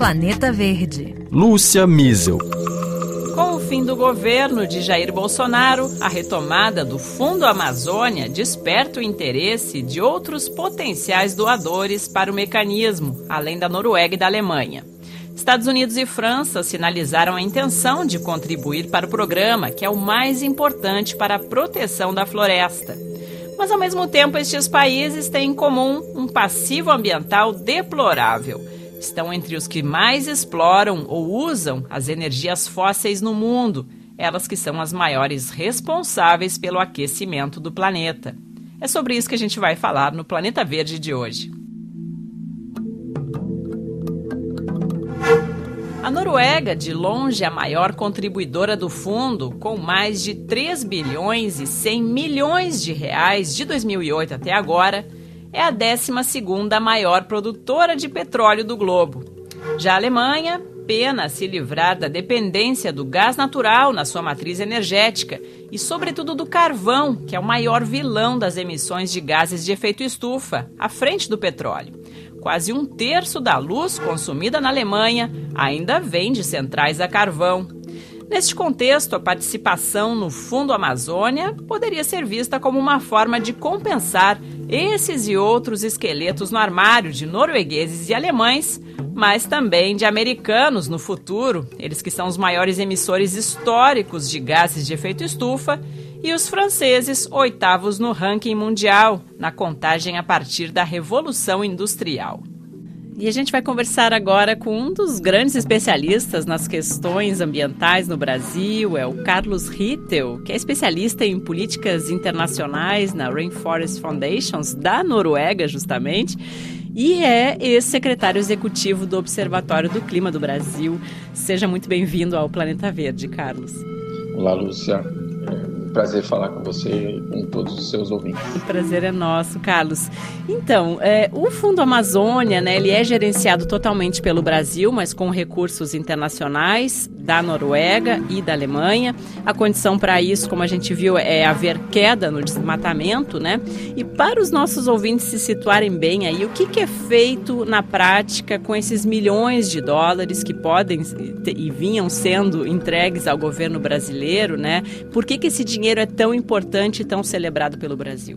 Planeta Verde. Lúcia Miesel. Com o fim do governo de Jair Bolsonaro, a retomada do Fundo Amazônia desperta o interesse de outros potenciais doadores para o mecanismo, além da Noruega e da Alemanha. Estados Unidos e França sinalizaram a intenção de contribuir para o programa, que é o mais importante para a proteção da floresta. Mas, ao mesmo tempo, estes países têm em comum um passivo ambiental deplorável. Estão entre os que mais exploram ou usam as energias fósseis no mundo, elas que são as maiores responsáveis pelo aquecimento do planeta. É sobre isso que a gente vai falar no Planeta Verde de hoje. A Noruega, de longe a maior contribuidora do fundo, com mais de 3 bilhões e 100 milhões de reais de 2008 até agora, é a 12ª maior produtora de petróleo do globo. Já a Alemanha pena se livrar da dependência do gás natural na sua matriz energética e, sobretudo, do carvão, que é o maior vilão das emissões de gases de efeito estufa, à frente do petróleo. Quase um terço da luz consumida na Alemanha ainda vem de centrais a carvão. Neste contexto, a participação no Fundo Amazônia poderia ser vista como uma forma de compensar esses e outros esqueletos no armário de noruegueses e alemães, mas também de americanos no futuro, eles que são os maiores emissores históricos de gases de efeito estufa e os franceses, oitavos no ranking mundial, na contagem a partir da Revolução Industrial. E a gente vai conversar agora com um dos grandes especialistas nas questões ambientais no Brasil, é o Carlos Rittel, que é especialista em políticas internacionais na Rainforest Foundations da Noruega, justamente, e é ex-secretário executivo do Observatório do Clima do Brasil. Seja muito bem-vindo ao Planeta Verde, Carlos. Olá, Lúcia prazer falar com você e com todos os seus ouvintes. O prazer é nosso, Carlos. Então, é, o Fundo Amazônia, né, ele é gerenciado totalmente pelo Brasil, mas com recursos internacionais da Noruega e da Alemanha. A condição para isso, como a gente viu, é haver queda no desmatamento, né? E para os nossos ouvintes se situarem bem aí, o que, que é feito na prática com esses milhões de dólares que podem e vinham sendo entregues ao governo brasileiro, né? Por que, que esse dinheiro dinheiro é tão importante e tão celebrado pelo Brasil?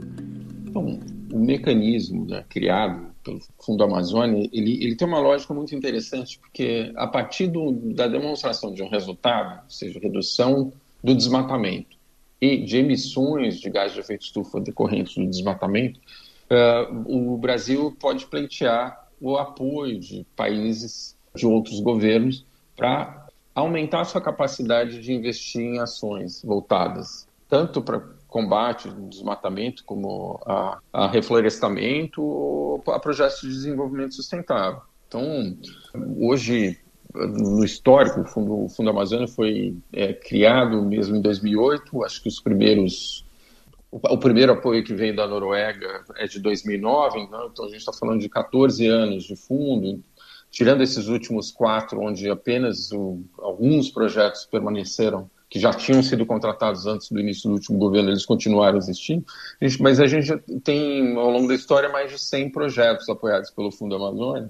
Bom, o mecanismo né, criado pelo Fundo Amazônia, ele, ele tem uma lógica muito interessante, porque a partir do, da demonstração de um resultado, ou seja, redução do desmatamento e de emissões de gás de efeito estufa decorrentes do desmatamento, uh, o Brasil pode pleitear o apoio de países, de outros governos, para aumentar sua capacidade de investir em ações voltadas tanto para combate ao desmatamento como a, a reflorestamento a projetos de desenvolvimento sustentável. Então, hoje, no histórico, o Fundo, o Fundo Amazônia foi é, criado mesmo em 2008, acho que os primeiros o primeiro apoio que veio da Noruega é de 2009, então, então a gente está falando de 14 anos de fundo, tirando esses últimos quatro, onde apenas o, alguns projetos permaneceram que já tinham sido contratados antes do início do último governo, eles continuaram existindo. mas a gente tem, ao longo da história, mais de 100 projetos apoiados pelo Fundo Amazônia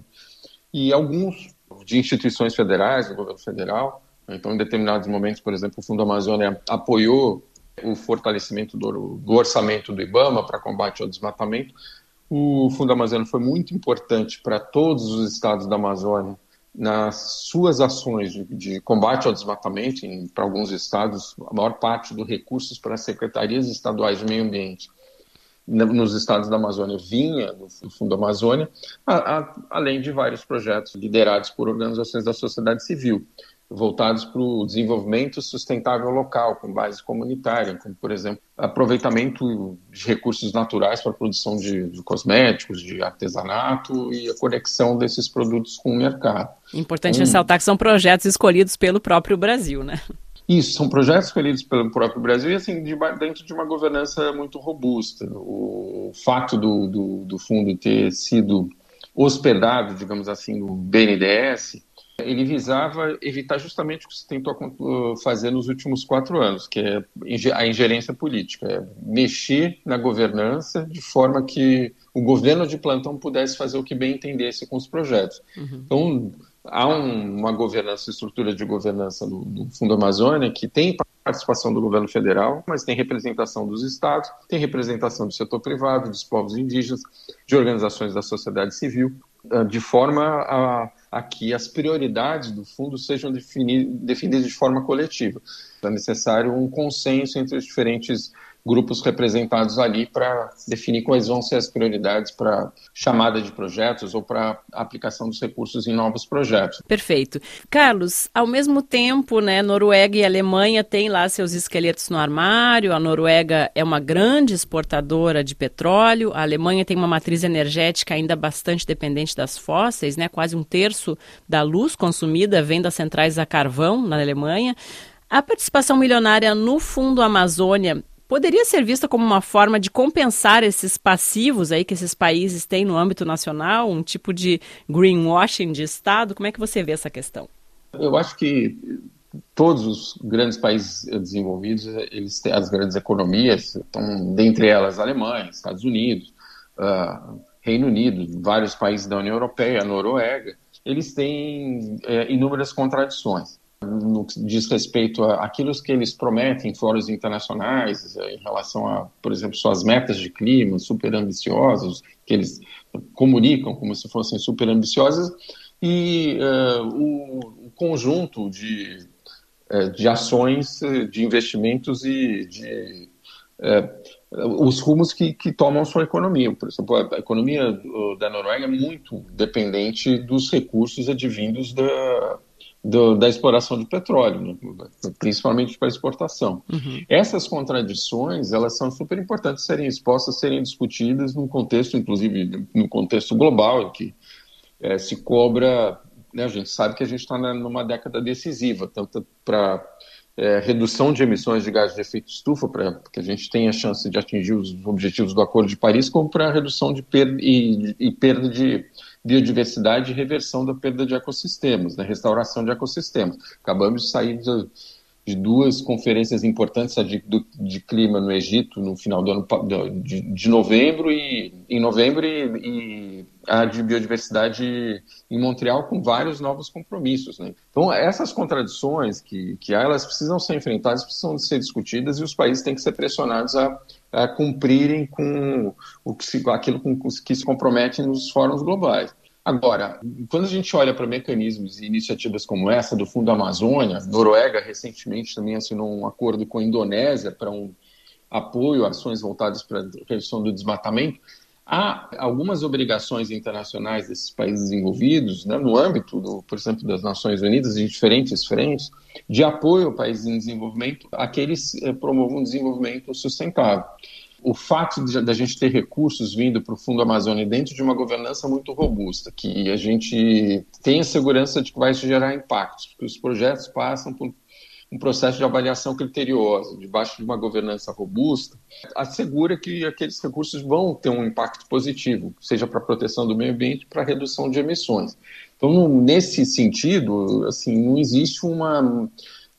e alguns de instituições federais, do governo federal. Então, em determinados momentos, por exemplo, o Fundo Amazônia apoiou o fortalecimento do, do orçamento do IBAMA para combate ao desmatamento. O Fundo Amazônia foi muito importante para todos os estados da Amazônia nas suas ações de, de combate ao desmatamento, para alguns estados, a maior parte dos recursos para as secretarias estaduais de meio ambiente nos estados da Amazônia vinha do Fundo Amazônia, a, a, além de vários projetos liderados por organizações da sociedade civil voltados para o desenvolvimento sustentável local, com base comunitária, como, por exemplo, aproveitamento de recursos naturais para a produção de, de, cosméticos, de artesanato e a conexão desses produtos com o mercado. Importante então, ressaltar que são projetos escolhidos pelo próprio Brasil, né? Isso, são projetos escolhidos pelo próprio Brasil e, assim, de, dentro de uma governança muito robusta. O fato do, do, do fundo ter sido hospedado, digamos assim, no BNDES, ele visava evitar justamente o que se tentou uh, fazer nos últimos quatro anos, que é a ingerência política, é mexer na governança de forma que o governo de plantão pudesse fazer o que bem entendesse com os projetos. Uhum. Então, há um, uma governança, estrutura de governança do, do Fundo Amazônia que tem participação do governo federal, mas tem representação dos estados, tem representação do setor privado, dos povos indígenas, de organizações da sociedade civil, de forma a, a que as prioridades do fundo sejam definidas de forma coletiva. É necessário um consenso entre os diferentes grupos representados ali para definir quais vão ser as prioridades para chamada de projetos ou para aplicação dos recursos em novos projetos. Perfeito. Carlos, ao mesmo tempo, né, Noruega e Alemanha têm lá seus esqueletos no armário. A Noruega é uma grande exportadora de petróleo. A Alemanha tem uma matriz energética ainda bastante dependente das fósseis, né? Quase um terço da luz consumida vem das centrais a carvão na Alemanha. A participação milionária no Fundo Amazônia poderia ser vista como uma forma de compensar esses passivos aí que esses países têm no âmbito nacional, um tipo de greenwashing de Estado? Como é que você vê essa questão? Eu acho que todos os grandes países desenvolvidos, eles têm, as grandes economias, estão dentre elas Alemanha, Estados Unidos, uh, Reino Unido, vários países da União Europeia, Noruega, eles têm é, inúmeras contradições no que diz respeito àquilo que eles prometem em fóruns internacionais, eh, em relação a, por exemplo, suas metas de clima super ambiciosas, que eles comunicam como se fossem super ambiciosas, e uh, o, conjunto de, uh, de ações, de investimentos e de uh, os rumos que, que tomam sua economia. Por exemplo, a economia da Noruega é muito dependente dos recursos advindos da do, da exploração de petróleo, né? principalmente para exportação. Uhum. Essas contradições, elas são super importantes serem expostas, serem discutidas num contexto, inclusive no contexto global, em que é, se cobra, né, a gente sabe que a gente está numa década decisiva, tanto para é, redução de emissões de gases de efeito estufa, para que a gente tenha a chance de atingir os objetivos do Acordo de Paris, como para redução de perda e, e perda de biodiversidade e reversão da perda de ecossistemas, né, restauração de ecossistemas. Acabamos de sair de, de duas conferências importantes, a de, de, clima no Egito no final do ano de, de novembro e em novembro e, e, a de biodiversidade em Montreal com vários novos compromissos. Né? Então essas contradições que, que há, elas precisam ser enfrentadas, precisam ser discutidas e os países têm que ser pressionados a a cumprirem com o que se, aquilo com que se comprometem nos fóruns globais. Agora, quando a gente olha para mecanismos e iniciativas como essa do Fundo Amazônia, Noruega recentemente também assinou um acordo com a Indonésia para um apoio a ações voltadas para a redução do desmatamento, há algumas obrigações internacionais desses países desenvolvidos, né, no âmbito, do, por exemplo, das Nações Unidas, em diferentes frentes, de apoio a países em desenvolvimento, a que eles eh, promovam um desenvolvimento sustentável. O fato de, a gente ter recursos vindo para o Fundo Amazônia dentro de uma governança muito robusta, que a gente tem a segurança de que vai gerar impactos, porque os projetos passam por um processo de avaliação criteriosa, debaixo de uma governança robusta, assegura que aqueles recursos vão ter um impacto positivo, seja para a proteção do meio ambiente, para a redução de emissões. Então, nesse sentido, assim, não existe uma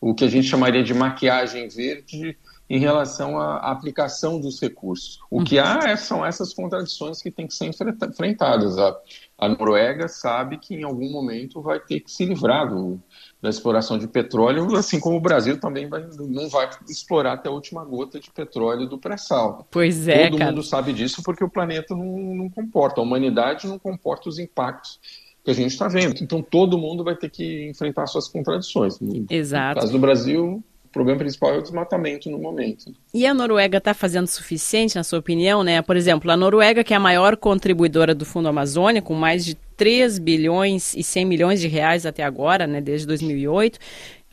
o que a gente chamaria de maquiagem verde em relação à aplicação dos recursos. O que há é, são essas contradições que têm que ser enfrentadas. A, a Noruega sabe que em algum momento vai ter que se livrar do, da exploração de petróleo, assim como o Brasil também vai, não vai explorar até a última gota de petróleo do pré-sal. Pois é, Todo cara. mundo sabe disso porque o planeta não, não comporta, a humanidade não comporta os impactos que a gente está vendo. Então todo mundo vai ter que enfrentar suas contradições. Exato. No caso do Brasil, problema principal é o desmatamento no momento. E a Noruega está fazendo o suficiente, na sua opinião, né? Por exemplo, a Noruega, que é a maior contribuidora do Fundo Amazônia, com mais de 3 bilhões e 100 milhões de reais até agora, né, desde 2008,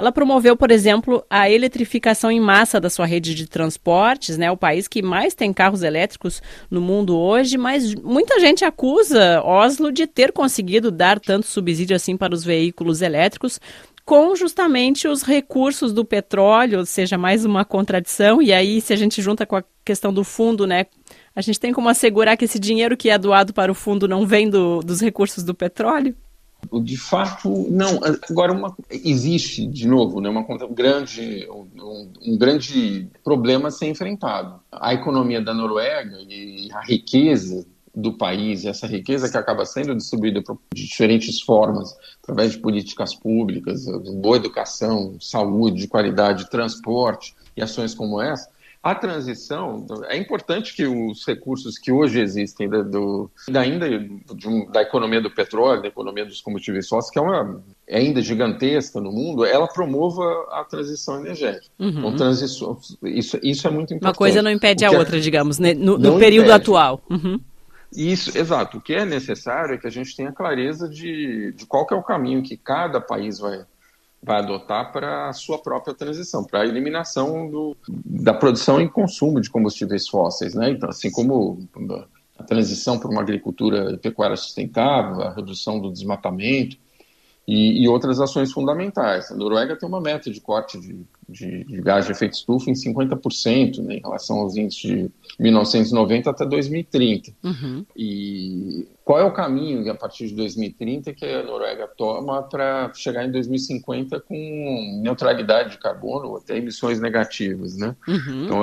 ela promoveu, por exemplo, a eletrificação em massa da sua rede de transportes, né? O país que mais tem carros elétricos no mundo hoje, mas muita gente acusa Oslo de ter conseguido dar tanto subsídio assim para os veículos elétricos, com justamente os recursos do petróleo, ou seja, mais uma contradição. E aí, se a gente junta com a questão do fundo, né? A gente tem como assegurar que esse dinheiro que é doado para o fundo não vem do, dos recursos do petróleo? De fato, não. Agora, uma, existe, de novo, né, uma grande, um, um, grande problema a ser enfrentado. A economia da Noruega e a riqueza do país, essa riqueza que acaba sendo distribuída de diferentes formas, através de políticas públicas, boa educação, saúde, de qualidade, transporte e ações como essa, a transição, é importante que os recursos que hoje existem da, do, ainda um, da economia do petróleo, da economia dos combustíveis fósseis, que é uma é ainda gigantesca no mundo, ela promova a transição energética. Uhum. Então, transição, isso, isso é muito importante. Uma coisa não impede a é outra, digamos, né? no, no período impede. atual. Uhum. Isso, exato. O que é necessário é que a gente tenha clareza de, de qual é o caminho que cada país vai, vai adotar para a sua própria transição, para a eliminação do, da produção e consumo de combustíveis fósseis. Né? Então, assim como a transição para uma agricultura pecuária sustentável, a redução do desmatamento, e, e, outras ações fundamentais. A Noruega tem uma meta de corte de, de, de gás de efeito estufa em 50% né, em relação aos índices de 1990 até 2030. Uhum. E qual é o caminho a partir de 2030 que a Noruega toma para chegar em 2050 com neutralidade de carbono ou até emissões negativas, né? Uhum. Então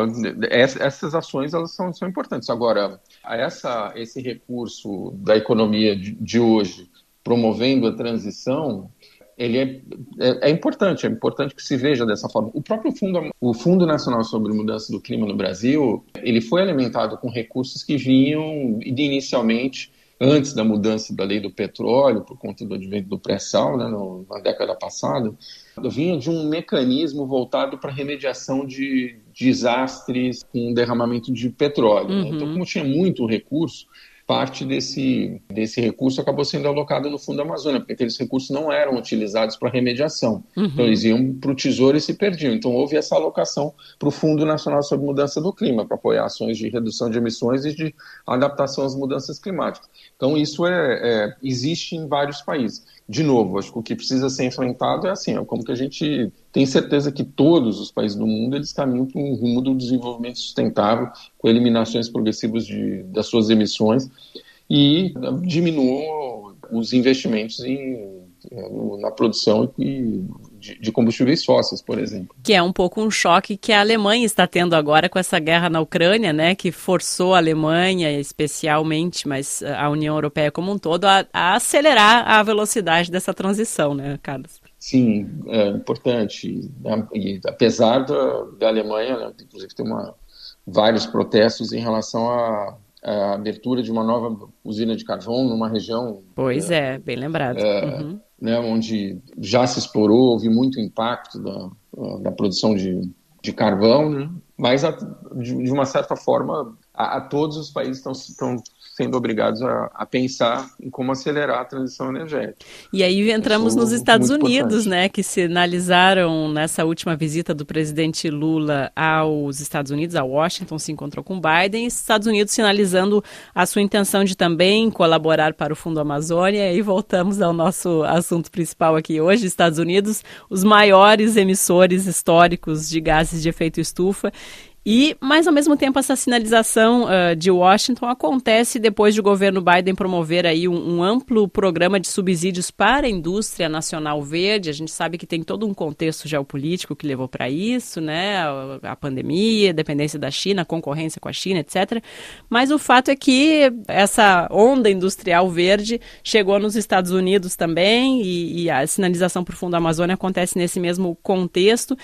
essas ações elas são, são importantes. Agora essa esse recurso da economia de, de hoje promovendo a transição, ele é, é, é, importante, é importante que se veja dessa forma. O próprio fundo, o Fundo Nacional sobre Mudança do Clima no Brasil, ele foi alimentado com recursos que vinham inicialmente antes da mudança da lei do petróleo, por conta do advento do pré-sal, né, na década passada, vinha de um mecanismo voltado para remediação de desastres com derramamento de petróleo. Uhum. Né? Então, uhum. como tinha muito recurso, parte desse, desse recurso acabou sendo alocado no Fundo Amazônia, porque aqueles recursos não eram utilizados para remediação. Uhum. Então, eles iam para o Tesouro e se perdiam. Então, houve essa alocação para o Fundo Nacional sobre Mudança do Clima, para apoiar ações de redução de emissões e de adaptação às mudanças climáticas. Então, isso é, é existe em vários países de novo, acho que o que precisa ser enfrentado é assim, é como que a gente tem certeza que todos os países do mundo eles caminham para um rumo do desenvolvimento sustentável, com eliminações progressivas de, das suas emissões e diminuam os investimentos em, na produção e de, de, combustíveis fósseis, por exemplo. Que é um pouco um choque que a Alemanha está tendo agora com essa guerra na Ucrânia, né, que forçou a Alemanha, especialmente, mas a União Europeia como um todo, a, a acelerar a velocidade dessa transição, né, Carlos? Sim, é importante. E, apesar da, da Alemanha, né, inclusive, tem uma, vários protestos em relação a a abertura de uma nova usina de carvão numa região. Pois é, é bem lembrado. É, uhum né, onde já se explorou, houve muito impacto da, da produção de, de carvão, né? mas a, de, de, uma certa forma a, a todos os países estão, estão sendo obrigados a, a, pensar em como acelerar a transição energética. E aí entramos nos Estados Unidos, importante. né, que sinalizaram nessa última visita do presidente Lula aos Estados Unidos, a Washington, se encontrou com Biden, e Estados Unidos sinalizando a sua intenção de também colaborar para o Fundo Amazônia. E voltamos ao nosso assunto principal aqui hoje, Estados Unidos, os maiores emissores históricos de gases de efeito estufa. E, mas ao mesmo tempo, essa sinalização uh, de Washington acontece depois de o governo Biden promover aí um, um, amplo programa de subsídios para a indústria nacional verde. A gente sabe que tem todo um contexto geopolítico que levou para isso, né? A, pandemia, a dependência da China, a concorrência com a China, etc. Mas o fato é que essa onda industrial verde chegou nos Estados Unidos também e, e a sinalização para o Fundo Amazônia acontece nesse mesmo contexto.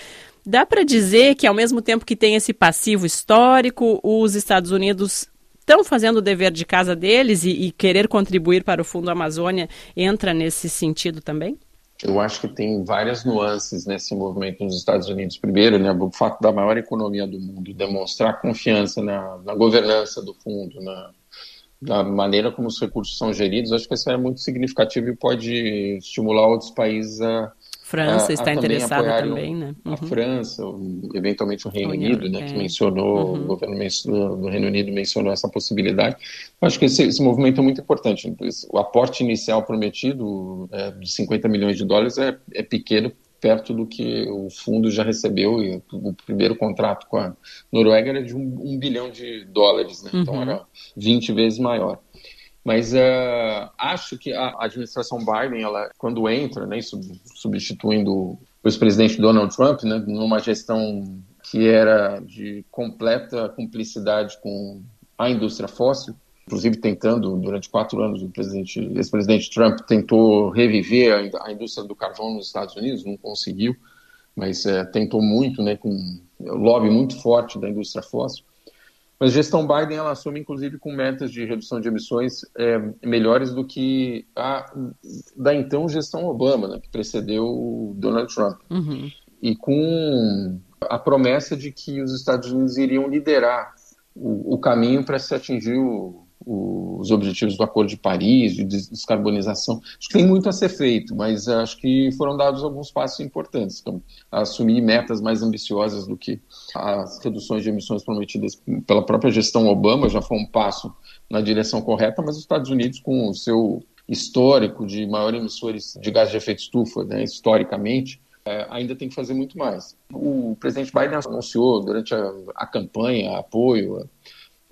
Dá para dizer que, ao mesmo tempo que tem esse passivo histórico, os Estados Unidos estão fazendo o dever de casa deles e, e, querer contribuir para o Fundo Amazônia entra nesse sentido também? Eu acho que tem várias nuances nesse movimento nos Estados Unidos. Primeiro, né, o fato da maior economia do mundo demonstrar confiança na, na governança do fundo, na, na, maneira como os recursos são geridos, acho que isso é muito significativo e pode estimular outros países a França a, está a interessada também, né? Uhum. A França, eventualmente o Reino Unido, né, é. que mencionou, uhum. o governo do Reino Unido mencionou essa possibilidade. Acho que esse, esse movimento é muito importante. O aporte inicial prometido é, de 50 milhões de dólares é, é pequeno perto do que o fundo já recebeu. E o primeiro contrato com a Noruega era de um, um bilhão de dólares, né? então uhum. era 20 vezes maior. Mas uh, acho que a administração Biden, ela, quando entra, né, substituindo o ex-presidente Donald Trump, né, numa gestão que era de completa cumplicidade com a indústria fóssil, inclusive tentando, durante quatro anos, o presidente, ex-presidente Trump tentou reviver a, indústria do carvão nos Estados Unidos, não conseguiu, mas é, tentou muito, né, com lobby muito forte da indústria fóssil. Mas a gestão Biden ela assume, inclusive, com metas de redução de emissões é, melhores do que a da então gestão Obama, né, que precedeu Donald Trump. Uhum. E com a promessa de que os Estados Unidos iriam liderar o, o caminho para se atingir o, os objetivos do Acordo de Paris, de descarbonização. Acho que tem muito a ser feito, mas acho que foram dados alguns passos importantes. Então, assumir metas mais ambiciosas do que as reduções de emissões prometidas pela própria gestão Obama já foi um passo na direção correta, mas os Estados Unidos, com o seu histórico de maior emissores de gás de efeito estufa, né, historicamente, é, ainda tem que fazer muito mais. O presidente Biden anunciou durante a, a campanha apoio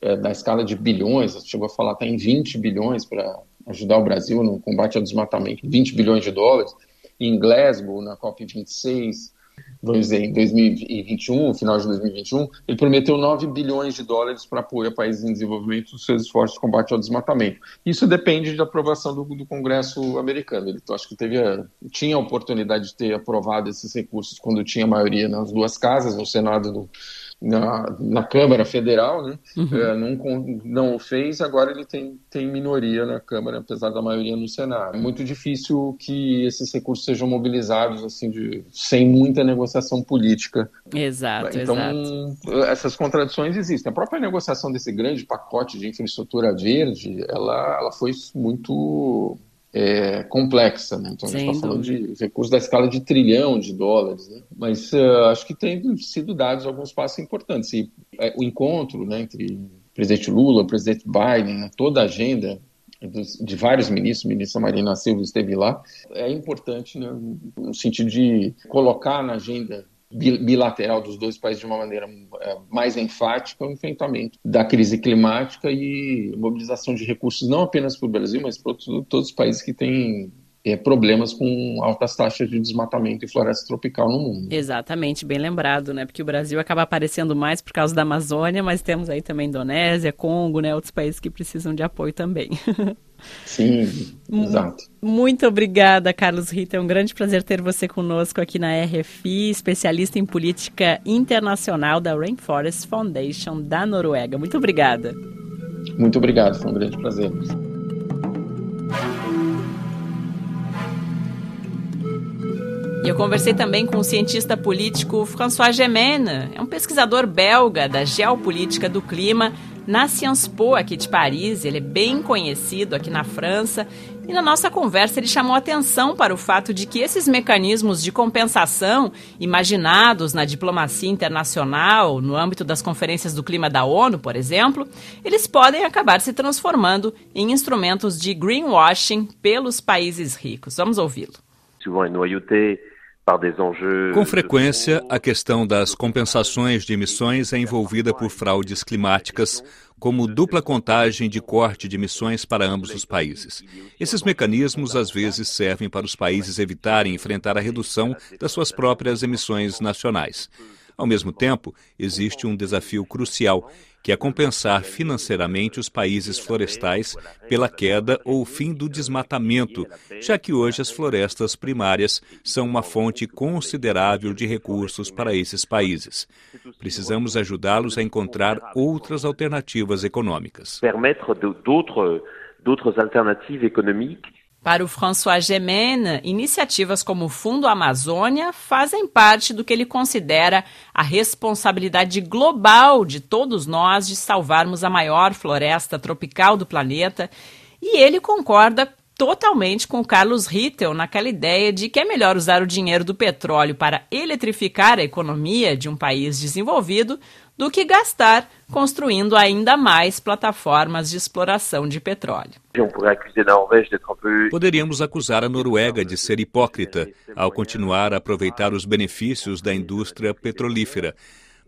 é, da escala de bilhões, chegou a falar até em 20 bilhões para ajudar o Brasil no combate ao desmatamento, 20 bilhões de dólares. Em Glasgow, na COP26, vamos dizer, em 2021, final de 2021, ele prometeu 9 bilhões de dólares para apoio a países em desenvolvimento nos seus esforços de combate ao desmatamento. Isso depende da aprovação do, do Congresso americano. Ele acho que teve a, tinha a oportunidade de ter aprovado esses recursos quando tinha maioria nas duas casas, no Senado do na, na Câmara Federal, né? Uhum. É, não, não o fez, agora ele tem, tem minoria na Câmara, apesar da maioria no Senado. É muito difícil que esses recursos sejam mobilizados assim de, sem muita negociação política. Exato, então, exato. essas contradições existem. A própria negociação desse grande pacote de infraestrutura verde, ela, ela foi muito é, complexa, né? Então a gente está falando de recursos da escala de trilhão de dólares, né? Mas uh, acho que tem sido dados alguns passos importantes. E é, o encontro né, entre o presidente Lula, o presidente Biden, né, toda a agenda de vários ministros, ministra Marina Silva esteve lá, é importante né, no sentido de colocar na agenda bilateral dos dois países de uma maneira é, mais enfática o enfrentamento da crise climática e mobilização de recursos não apenas para o Brasil, mas para todos os países que têm é, problemas com altas taxas de desmatamento e floresta tropical no mundo. Exatamente, bem lembrado, né? Porque o Brasil acaba aparecendo mais por causa da Amazônia, mas temos aí também Indonésia, Congo, né? Outros países que precisam de apoio também. Sim, exato. Muito obrigada, Carlos Rita. É um grande prazer ter você conosco aqui na RFI, especialista em política internacional da Rainforest Foundation da Noruega. Muito obrigada. Muito obrigado, foi um grande prazer. E eu conversei também com o cientista político François Gemena, é um pesquisador belga da geopolítica do clima na Sciences Po, aqui de Paris. Ele é bem conhecido aqui na França. E na nossa conversa ele chamou atenção para o fato de que esses mecanismos de compensação imaginados na diplomacia internacional, no âmbito das conferências do clima da ONU, por exemplo, eles podem acabar se transformando em instrumentos de greenwashing pelos países ricos. Vamos ouvi-lo. Com frequência, a questão das compensações de emissões é envolvida por fraudes climáticas, como dupla contagem de corte de emissões para ambos os países. Esses mecanismos às vezes servem para os países evitarem enfrentar a redução das suas próprias emissões nacionais. Ao mesmo tempo, existe um desafio crucial que é compensar financeiramente os países florestais pela queda ou fim do desmatamento, já que hoje as florestas primárias são uma fonte considerável de recursos para esses países. Precisamos ajudá-los a encontrar outras alternativas econômicas. Para o François Gemene, iniciativas como o Fundo Amazônia fazem parte do que ele considera a responsabilidade global de todos nós de salvarmos a maior floresta tropical do planeta. E ele concorda totalmente com Carlos Rittel naquela ideia de que é melhor usar o dinheiro do petróleo para eletrificar a economia de um país desenvolvido do que gastar construindo ainda mais plataformas de exploração de petróleo. Poderíamos acusar a Noruega de ser hipócrita ao continuar a aproveitar os benefícios da indústria petrolífera.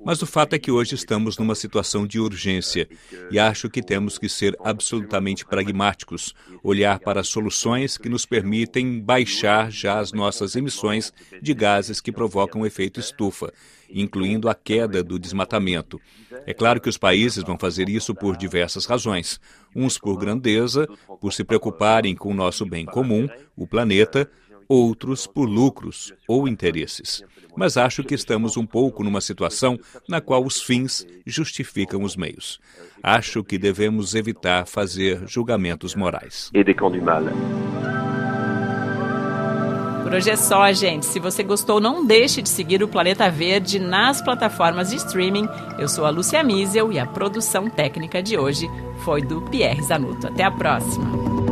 Mas o fato é que hoje estamos numa situação de urgência e acho que temos que ser absolutamente pragmáticos, olhar para soluções que nos permitem baixar já as nossas emissões de gases que provocam efeito estufa, incluindo a queda do desmatamento. É claro que os países vão fazer isso por diversas razões. Uns por grandeza, por se preocuparem com o nosso bem comum, o planeta, outros por lucros ou interesses. Mas acho que estamos um pouco numa situação na qual os fins justificam os meios. Acho que devemos evitar fazer julgamentos morais. Por hoje é só, gente. Se você gostou, não deixe de seguir o Planeta Verde nas plataformas de streaming. Eu sou a Lúcia Miesel e a produção técnica de hoje foi do Pierre Zanuto. Até a próxima.